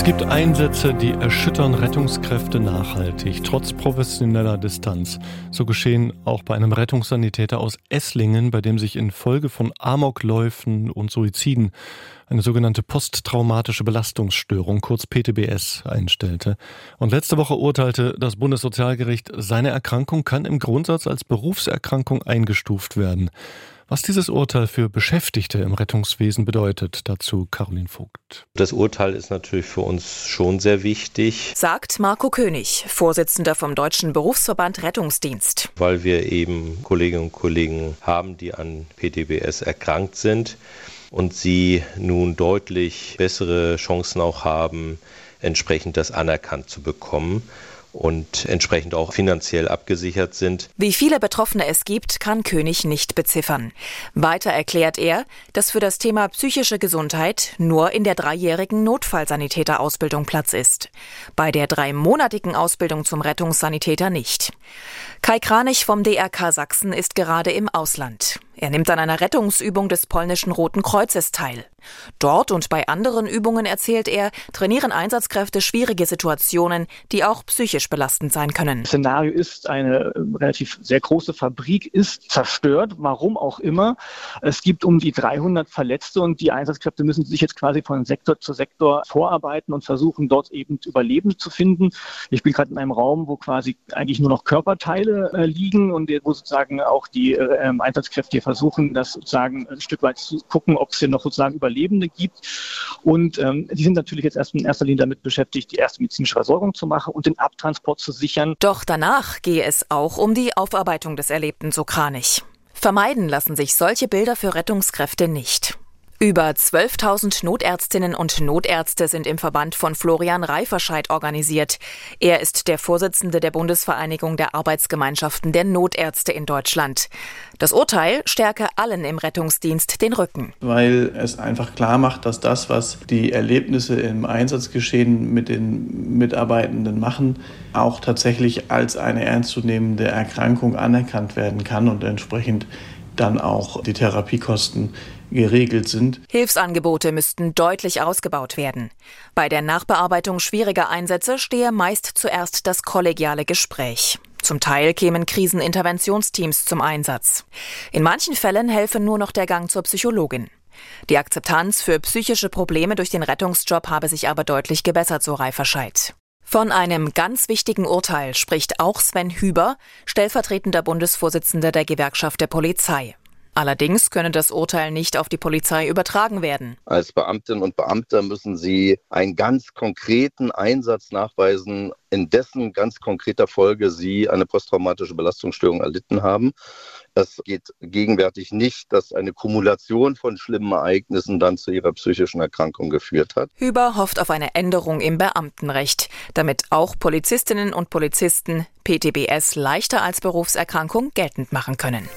Es gibt Einsätze, die erschüttern Rettungskräfte nachhaltig, trotz professioneller Distanz. So geschehen auch bei einem Rettungssanitäter aus Esslingen, bei dem sich infolge von Amokläufen und Suiziden eine sogenannte posttraumatische Belastungsstörung, kurz PTBS, einstellte. Und letzte Woche urteilte das Bundessozialgericht, seine Erkrankung kann im Grundsatz als Berufserkrankung eingestuft werden. Was dieses Urteil für Beschäftigte im Rettungswesen bedeutet, dazu Caroline Vogt. Das Urteil ist natürlich für uns schon sehr wichtig, sagt Marco König, Vorsitzender vom Deutschen Berufsverband Rettungsdienst. weil wir eben Kolleginnen und Kollegen haben, die an PTBS erkrankt sind und sie nun deutlich bessere Chancen auch haben, entsprechend das anerkannt zu bekommen und entsprechend auch finanziell abgesichert sind. Wie viele Betroffene es gibt, kann König nicht beziffern. Weiter erklärt er, dass für das Thema psychische Gesundheit nur in der dreijährigen Notfallsanitäterausbildung Platz ist. Bei der dreimonatigen Ausbildung zum Rettungssanitäter nicht. Kai Kranich vom DRK Sachsen ist gerade im Ausland. Er nimmt an einer Rettungsübung des polnischen Roten Kreuzes teil. Dort und bei anderen Übungen, erzählt er, trainieren Einsatzkräfte schwierige Situationen, die auch psychisch belastend sein können. Das Szenario ist, eine äh, relativ sehr große Fabrik ist zerstört, warum auch immer. Es gibt um die 300 Verletzte und die Einsatzkräfte müssen sich jetzt quasi von Sektor zu Sektor vorarbeiten und versuchen, dort eben Überleben zu finden. Ich bin gerade in einem Raum, wo quasi eigentlich nur noch Körperteile äh, liegen und wo sozusagen auch die äh, Einsatzkräfte hier versuchen, das sozusagen ein Stück weit zu gucken, ob es hier noch sozusagen Überlebende gibt. Und ähm, die sind natürlich jetzt erst in erster Linie damit beschäftigt, die erste medizinische Versorgung zu machen und den Abtransport zu sichern. Doch danach gehe es auch um die Aufarbeitung des Erlebten so kranig. Vermeiden lassen sich solche Bilder für Rettungskräfte nicht. Über 12.000 Notärztinnen und Notärzte sind im Verband von Florian Reiferscheid organisiert. Er ist der Vorsitzende der Bundesvereinigung der Arbeitsgemeinschaften der Notärzte in Deutschland. Das Urteil stärke allen im Rettungsdienst den Rücken. weil es einfach klar macht, dass das, was die Erlebnisse im Einsatzgeschehen mit den Mitarbeitenden machen, auch tatsächlich als eine ernstzunehmende Erkrankung anerkannt werden kann und entsprechend dann auch die Therapiekosten geregelt sind. Hilfsangebote müssten deutlich ausgebaut werden. Bei der Nachbearbeitung schwieriger Einsätze stehe meist zuerst das kollegiale Gespräch. Zum Teil kämen Kriseninterventionsteams zum Einsatz. In manchen Fällen helfe nur noch der Gang zur Psychologin. Die Akzeptanz für psychische Probleme durch den Rettungsjob habe sich aber deutlich gebessert, so Reiferscheid. Von einem ganz wichtigen Urteil spricht auch Sven Hüber, stellvertretender Bundesvorsitzender der Gewerkschaft der Polizei. Allerdings könne das Urteil nicht auf die Polizei übertragen werden. Als Beamtinnen und Beamter müssen Sie einen ganz konkreten Einsatz nachweisen, in dessen ganz konkreter Folge Sie eine posttraumatische Belastungsstörung erlitten haben. Es geht gegenwärtig nicht, dass eine Kumulation von schlimmen Ereignissen dann zu Ihrer psychischen Erkrankung geführt hat. Hüber hofft auf eine Änderung im Beamtenrecht, damit auch Polizistinnen und Polizisten PTBS leichter als Berufserkrankung geltend machen können.